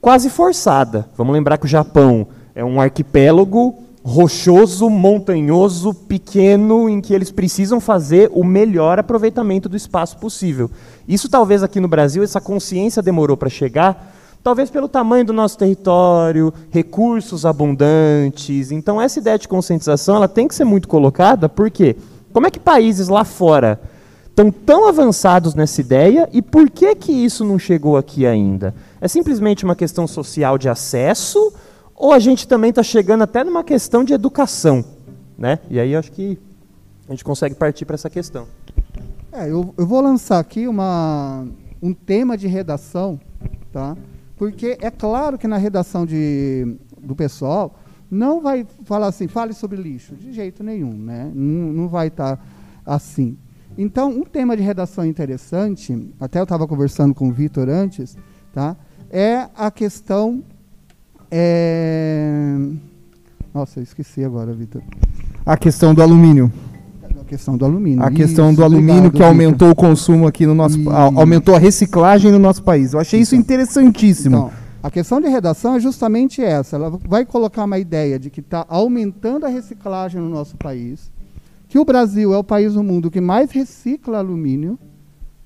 quase forçada. Vamos lembrar que o Japão é um arquipélago rochoso, montanhoso, pequeno, em que eles precisam fazer o melhor aproveitamento do espaço possível. Isso talvez aqui no Brasil essa consciência demorou para chegar, Talvez pelo tamanho do nosso território, recursos abundantes. Então, essa ideia de conscientização ela tem que ser muito colocada, porque como é que países lá fora estão tão avançados nessa ideia e por que, que isso não chegou aqui ainda? É simplesmente uma questão social de acesso ou a gente também está chegando até numa questão de educação? Né? E aí acho que a gente consegue partir para essa questão. É, eu, eu vou lançar aqui uma, um tema de redação, tá? Porque é claro que na redação de, do pessoal não vai falar assim, fale sobre lixo, de jeito nenhum, né? Não, não vai estar tá assim. Então, um tema de redação interessante, até eu estava conversando com o Vitor antes, tá? é a questão. É... Nossa, eu esqueci agora, Vitor. A questão do alumínio questão do alumínio. A questão do alumínio obrigado, que aumentou Victor. o consumo aqui no nosso, e... aumentou a reciclagem no nosso país. Eu achei isso então, interessantíssimo. Então, a questão de redação é justamente essa. Ela vai colocar uma ideia de que está aumentando a reciclagem no nosso país, que o Brasil é o país do mundo que mais recicla alumínio,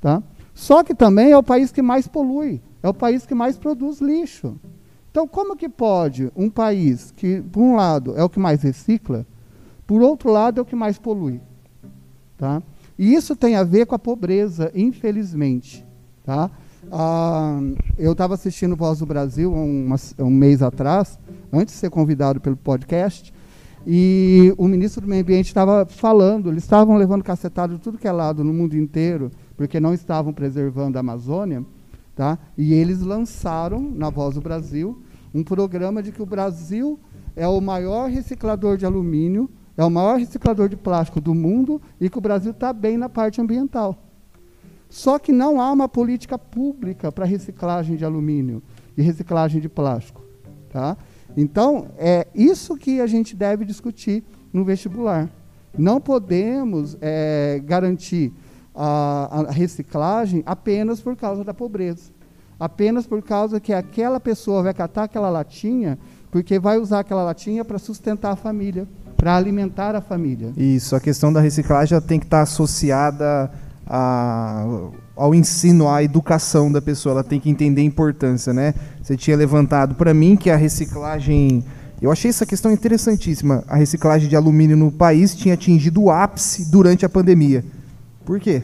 tá? Só que também é o país que mais polui, é o país que mais produz lixo. Então, como que pode um país que, por um lado, é o que mais recicla, por outro lado, é o que mais polui? Tá? E isso tem a ver com a pobreza, infelizmente. Tá? Ah, eu estava assistindo Voz do Brasil um, um mês atrás, antes de ser convidado pelo podcast, e o ministro do Meio Ambiente estava falando, eles estavam levando cacetado de tudo que é lado no mundo inteiro, porque não estavam preservando a Amazônia, tá? e eles lançaram, na Voz do Brasil, um programa de que o Brasil é o maior reciclador de alumínio é o maior reciclador de plástico do mundo e que o Brasil está bem na parte ambiental. Só que não há uma política pública para reciclagem de alumínio e reciclagem de plástico. Tá? Então, é isso que a gente deve discutir no vestibular. Não podemos é, garantir a, a, reciclagem apenas por causa da pobreza. Apenas por causa que aquela pessoa vai catar aquela latinha, porque vai usar aquela latinha para sustentar a família, para alimentar a família. Isso, a questão da reciclagem tem que estar associada a, ao ensino, à educação da pessoa. Ela tem que entender a importância, né? Você tinha levantado para mim que a reciclagem eu achei essa questão interessantíssima. A reciclagem de alumínio no país tinha atingido o ápice durante a pandemia. Por quê?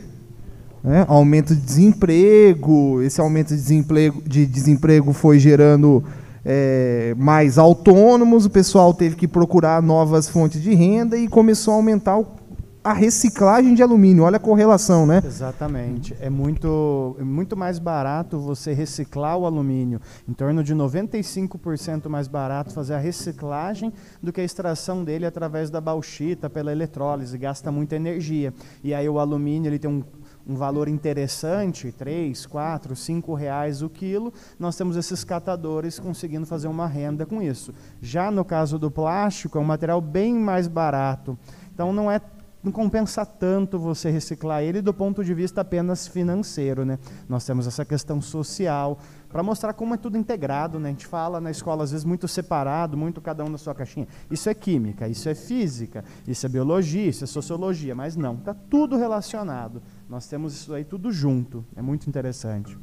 É, aumento de desemprego, esse aumento de desemprego, de desemprego foi gerando é, mais autônomos, o pessoal teve que procurar novas fontes de renda e começou a aumentar o a reciclagem de alumínio. Olha a correlação, né? Exatamente. É muito, é muito mais barato você reciclar o alumínio, em torno de 95% mais barato fazer a reciclagem do que a extração dele através da bauxita, pela eletrólise. Gasta muita energia. E aí o alumínio ele tem um um valor interessante, 3, 4, 5 reais o quilo, nós temos esses catadores conseguindo fazer uma renda com isso. Já no caso do plástico, é um material bem mais barato. Então não é não compensa tanto você reciclar ele do ponto de vista apenas financeiro. Né? Nós temos essa questão social, para mostrar como é tudo integrado. Né? A gente fala na escola, às vezes, muito separado, muito cada um na sua caixinha. Isso é química, isso é física, isso é biologia, isso é sociologia, mas não, está tudo relacionado. Nós temos isso aí tudo junto. É muito interessante.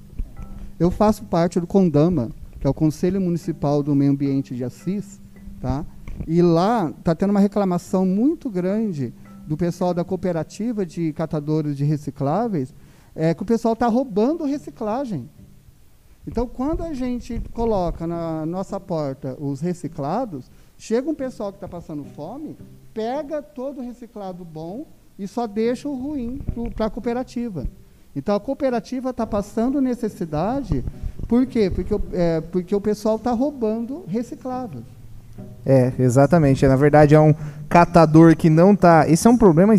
Eu faço parte do CONDAMA, que é o Conselho Municipal do Meio Ambiente de Assis, tá? e lá está tendo uma reclamação muito grande do pessoal da cooperativa de catadores de recicláveis, é que o pessoal está roubando reciclagem. Então, quando a gente coloca na nossa porta os reciclados, chega um pessoal que está passando fome, pega todo o reciclado bom e só deixa o ruim para a cooperativa. Então, a cooperativa está passando necessidade, por quê? Porque, é, porque o pessoal está roubando recicláveis. É, exatamente. Na verdade, é um catador que não tá. Esse é um problema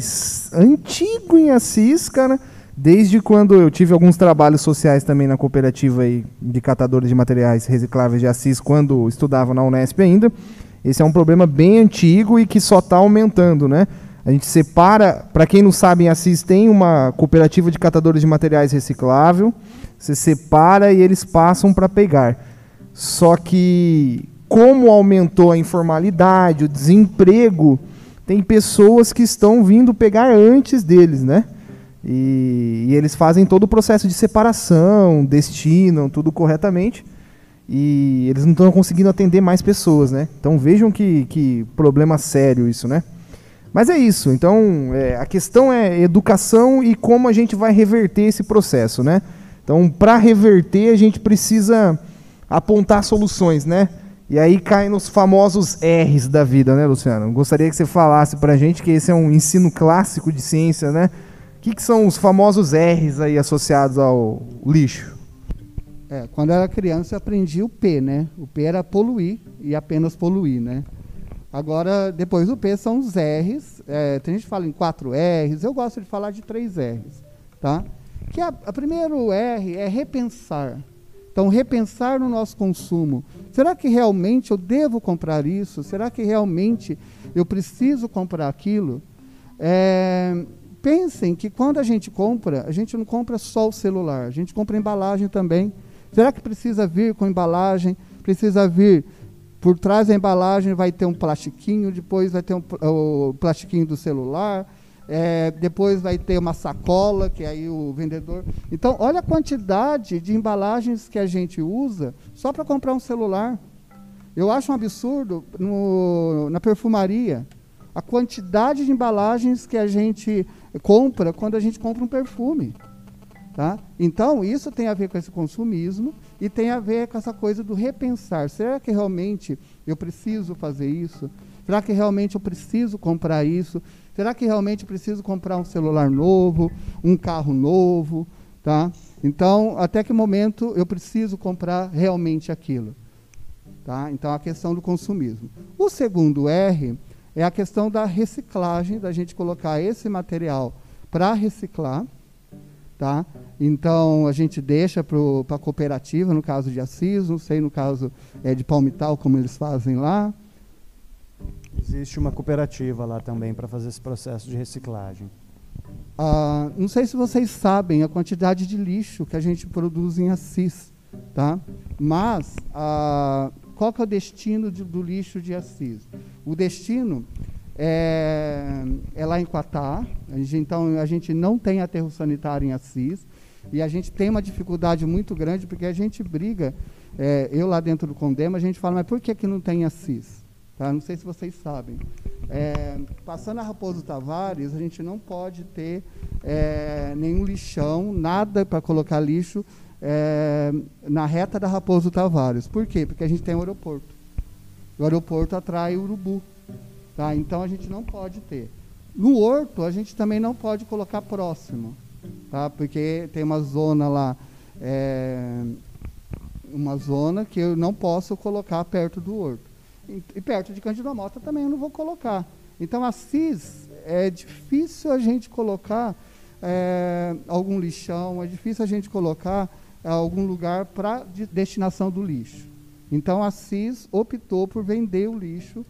antigo em Assis, cara. Desde quando eu tive alguns trabalhos sociais também na cooperativa aí de catadores de materiais recicláveis de Assis, quando estudava na Unesp ainda. Esse é um problema bem antigo e que só está aumentando, né? A gente separa, para quem não sabe, em Assis tem uma cooperativa de catadores de materiais reciclável. Você separa e eles passam para pegar. Só que como aumentou a informalidade, o desemprego, tem pessoas que estão vindo pegar antes deles, né? E, e, eles fazem todo o processo de separação, destinam tudo corretamente, e eles não estão conseguindo atender mais pessoas, né? Então vejam que, que problema sério isso, né? Mas é isso. Então é, a questão é educação e como a gente vai reverter esse processo, né? Então para reverter a gente precisa apontar soluções, né? E aí cai nos famosos R's da vida, né, Luciano? Gostaria que você falasse para a gente que esse é um ensino clássico de ciência, né? O que, que são os famosos R's aí associados ao lixo? É, quando eu era criança eu aprendi o P, né? O P era poluir e apenas poluir, né? Agora, depois do P são os R's. É, tem gente que fala em quatro R's, eu gosto de falar de três R's, tá? Que a, a primeiro R é repensar. Então, repensar no nosso consumo. Será que realmente eu devo comprar isso? Será que realmente eu preciso comprar aquilo? É, pensem que quando a gente compra, a gente não compra só o celular, a gente compra embalagem também. Será que precisa vir com embalagem? Precisa vir por trás da embalagem vai ter um plastiquinho, depois vai ter um, o plastiquinho do celular, é, depois vai ter uma sacola, que aí o vendedor. Então, olha a quantidade de embalagens que a gente usa só para comprar um celular. Eu acho um absurdo no, na perfumaria a quantidade de embalagens que a gente compra quando a gente compra um perfume. Tá? Então, isso tem a ver com esse consumismo e tem a ver com essa coisa do repensar. Será que realmente eu preciso fazer isso? Será que realmente eu preciso comprar isso? Será que realmente preciso comprar um celular novo, um carro novo? Tá? Então, até que momento eu preciso comprar realmente aquilo? Tá? Então, a questão do consumismo. O segundo R é a questão da reciclagem, da gente colocar esse material para reciclar. Tá? Então, a gente deixa para a cooperativa, no caso de Assis, não sei no caso é, de Palmital, como eles fazem lá. Existe uma cooperativa lá também para fazer esse processo de reciclagem. Ah, não sei se vocês sabem a quantidade de lixo que a gente produz em Assis, tá? Mas ah, qual que é o destino de, do lixo de Assis? O destino é, é lá em Quatá. Então a gente não tem aterro sanitário em Assis e a gente tem uma dificuldade muito grande porque a gente briga. É, eu lá dentro do Condema a gente fala, mas por que que não tem Assis? Tá? Não sei se vocês sabem. É, passando a Raposo Tavares, a gente não pode ter é, nenhum lixão, nada para colocar lixo é, na reta da Raposo Tavares. Por quê? Porque a gente tem um aeroporto. O aeroporto atrai urubu. Tá? Então a gente não pode ter. No horto, a gente também não pode colocar próximo. Tá? Porque tem uma zona lá, é, uma zona que eu não posso colocar perto do horto. E perto de Cândido Mota também eu não vou colocar. Então, a CIS, é difícil a gente colocar é, algum lixão, é difícil a gente colocar é, algum lugar para de destinação do lixo. Então, a CIS optou por vender o lixo,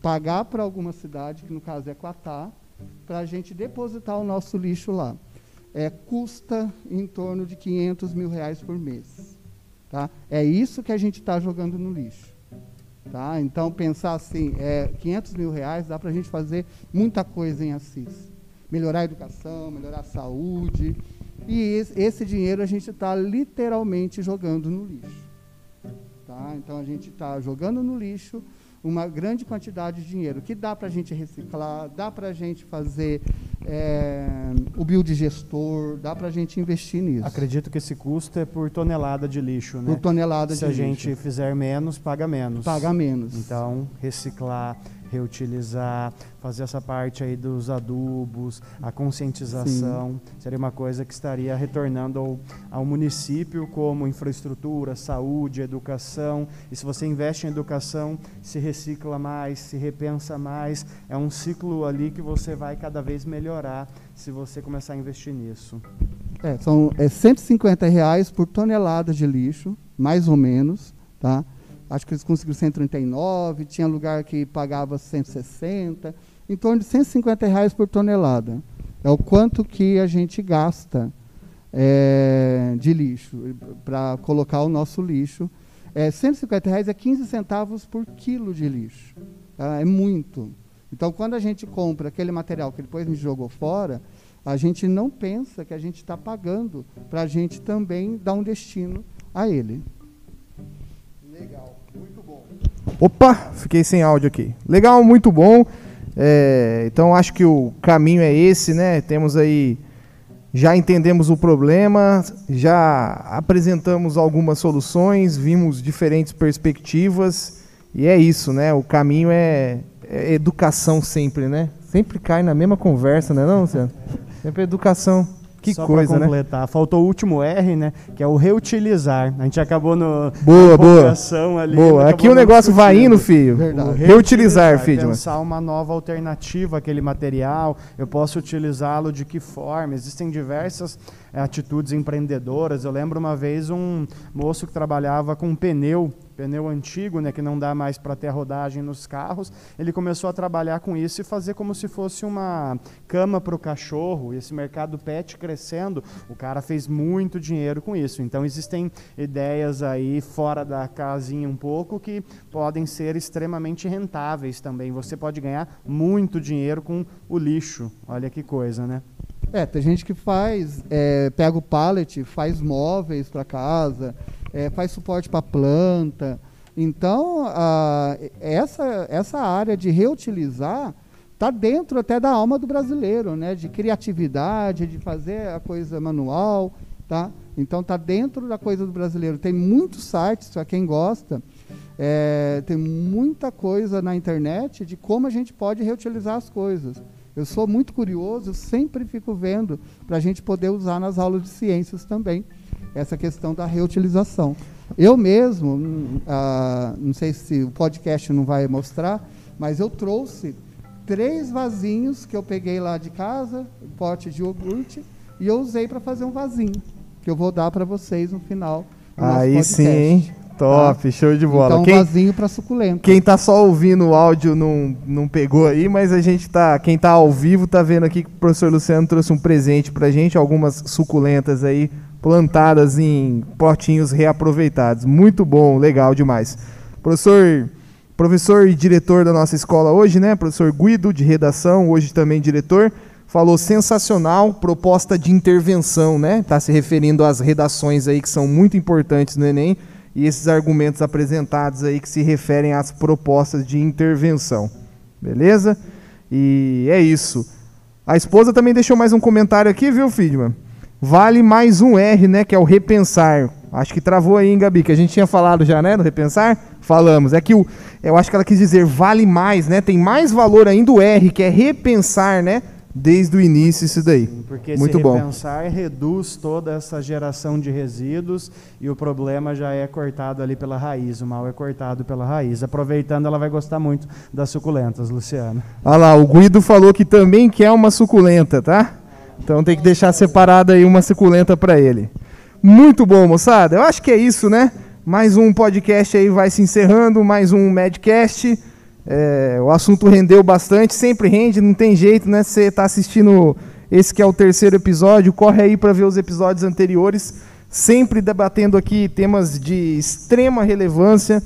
pagar para alguma cidade, que no caso é Quatá, para a gente depositar o nosso lixo lá. É, custa em torno de 500 mil reais por mês. Tá? É isso que a gente está jogando no lixo. Tá? Então, pensar assim, é, 500 mil reais dá para a gente fazer muita coisa em Assis. Melhorar a educação, melhorar a saúde. E esse, dinheiro a gente está literalmente jogando no lixo. Tá? Então, a gente está jogando no lixo uma grande quantidade de dinheiro que dá para a gente reciclar, dá para a gente fazer é, o biodigestor, dá para a gente investir nisso. Acredito que esse custo é por tonelada de lixo, né? Por tonelada Se de a lixo. gente fizer menos, paga menos. Paga menos. Então, reciclar, reutilizar, fazer essa parte aí dos adubos, a conscientização, seria uma coisa que estaria retornando ao, ao município como infraestrutura, saúde, educação. E se você investe em educação, se recicla mais, se repensa mais, é um ciclo ali que você vai cada vez melhorar se você começar a investir nisso. É, são é, 150 reais por tonelada de lixo, mais ou menos, tá? Acho que eles conseguiram 139, tinha lugar que pagava 160, em torno de 150 reais por tonelada. É o quanto que a gente gasta é, de lixo para colocar o nosso lixo. É, 150 reais é 15 centavos por quilo de lixo. Tá? É muito. Então, quando a gente compra aquele material que depois gente jogou fora, a gente não pensa que a gente está pagando para a gente também dar um destino a ele. Legal. Opa, fiquei sem áudio aqui. Legal, muito bom. É, então acho que o caminho é esse, né? Temos aí, já entendemos o problema, já apresentamos algumas soluções, vimos diferentes perspectivas e é isso, né? O caminho é, é educação sempre, né? Sempre cai na mesma conversa, né, não, Luciano? Sempre educação. Que Só coisa, pra né? completar, faltou o último R, né? Que é o reutilizar. A gente acabou no Boa, na boa. ali, Boa, acabou aqui o negócio vai discutindo. indo, filho. Verdade. Reutilizar, Fidman. Pensar uma nova alternativa àquele material, eu posso utilizá-lo de que forma? Existem diversas eh, atitudes empreendedoras. Eu lembro uma vez um moço que trabalhava com pneu, pneu antigo, né, que não dá mais para ter rodagem nos carros. Ele começou a trabalhar com isso e fazer como se fosse uma cama para o cachorro. E esse mercado pet crescendo, o cara fez muito dinheiro com isso. Então existem ideias aí fora da casinha um pouco que podem ser extremamente rentáveis também. Você pode ganhar muito dinheiro com o lixo. Olha que coisa, né? É, tem gente que faz, é, pega o pallet, faz móveis para casa, é, faz suporte para planta. Então, a, essa, essa área de reutilizar está dentro até da alma do brasileiro, né? De criatividade, de fazer a coisa manual, tá? Então, está dentro da coisa do brasileiro. Tem muitos sites, para quem gosta, é, tem muita coisa na internet de como a gente pode reutilizar as coisas. Eu sou muito curioso, sempre fico vendo para a gente poder usar nas aulas de ciências também essa questão da reutilização. Eu mesmo, hum, ah, não sei se o podcast não vai mostrar, mas eu trouxe três vasinhos que eu peguei lá de casa, um pote de iogurte, e eu usei para fazer um vasinho. que eu vou dar para vocês no final. do Aí nosso sim, podcast. hein? Top, show de bola. Então, quem, vasinho para suculento. quem tá só ouvindo o áudio não, não pegou aí, mas a gente tá. Quem tá ao vivo tá vendo aqui que o professor Luciano trouxe um presente pra gente, algumas suculentas aí plantadas em potinhos reaproveitados. Muito bom, legal demais. Professor, professor e diretor da nossa escola hoje, né? Professor Guido, de redação, hoje também diretor, falou sensacional, proposta de intervenção, né? Tá se referindo às redações aí que são muito importantes no Enem e esses argumentos apresentados aí que se referem às propostas de intervenção. Beleza? E é isso. A esposa também deixou mais um comentário aqui, viu, Friedman? Vale mais um R, né? Que é o repensar. Acho que travou aí, hein, Gabi? Que a gente tinha falado já, né? No repensar? Falamos. É que o, eu acho que ela quis dizer vale mais, né? Tem mais valor ainda o R, que é repensar, né? Desde o início, isso daí. Porque Muito se bom. repensar reduz toda essa geração de resíduos e o problema já é cortado ali pela raiz, o mal é cortado pela raiz. Aproveitando, ela vai gostar muito das suculentas, Luciano. Olha lá, o Guido falou que também quer uma suculenta, tá? Então tem que deixar separada aí uma suculenta para ele. Muito bom, moçada. Eu acho que é isso, né? Mais um podcast aí vai se encerrando, mais um Medcast. É, o assunto rendeu bastante, sempre rende, não tem jeito, né? Você está assistindo esse que é o terceiro episódio, corre aí para ver os episódios anteriores, sempre debatendo aqui temas de extrema relevância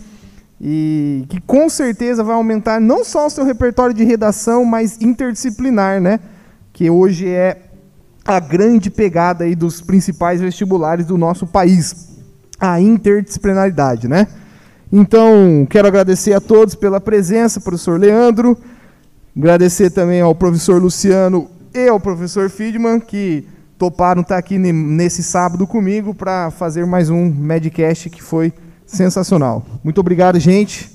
e que com certeza vai aumentar não só o seu repertório de redação, mas interdisciplinar, né? Que hoje é a grande pegada aí dos principais vestibulares do nosso país, a interdisciplinaridade, né? Então, quero agradecer a todos pela presença, professor Leandro, agradecer também ao professor Luciano e ao professor Friedman, que toparam estar aqui ne- nesse sábado comigo para fazer mais um Medcast que foi sensacional. Muito obrigado, gente.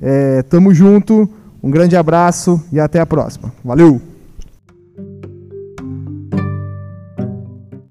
É, tamo junto, um grande abraço e até a próxima. Valeu!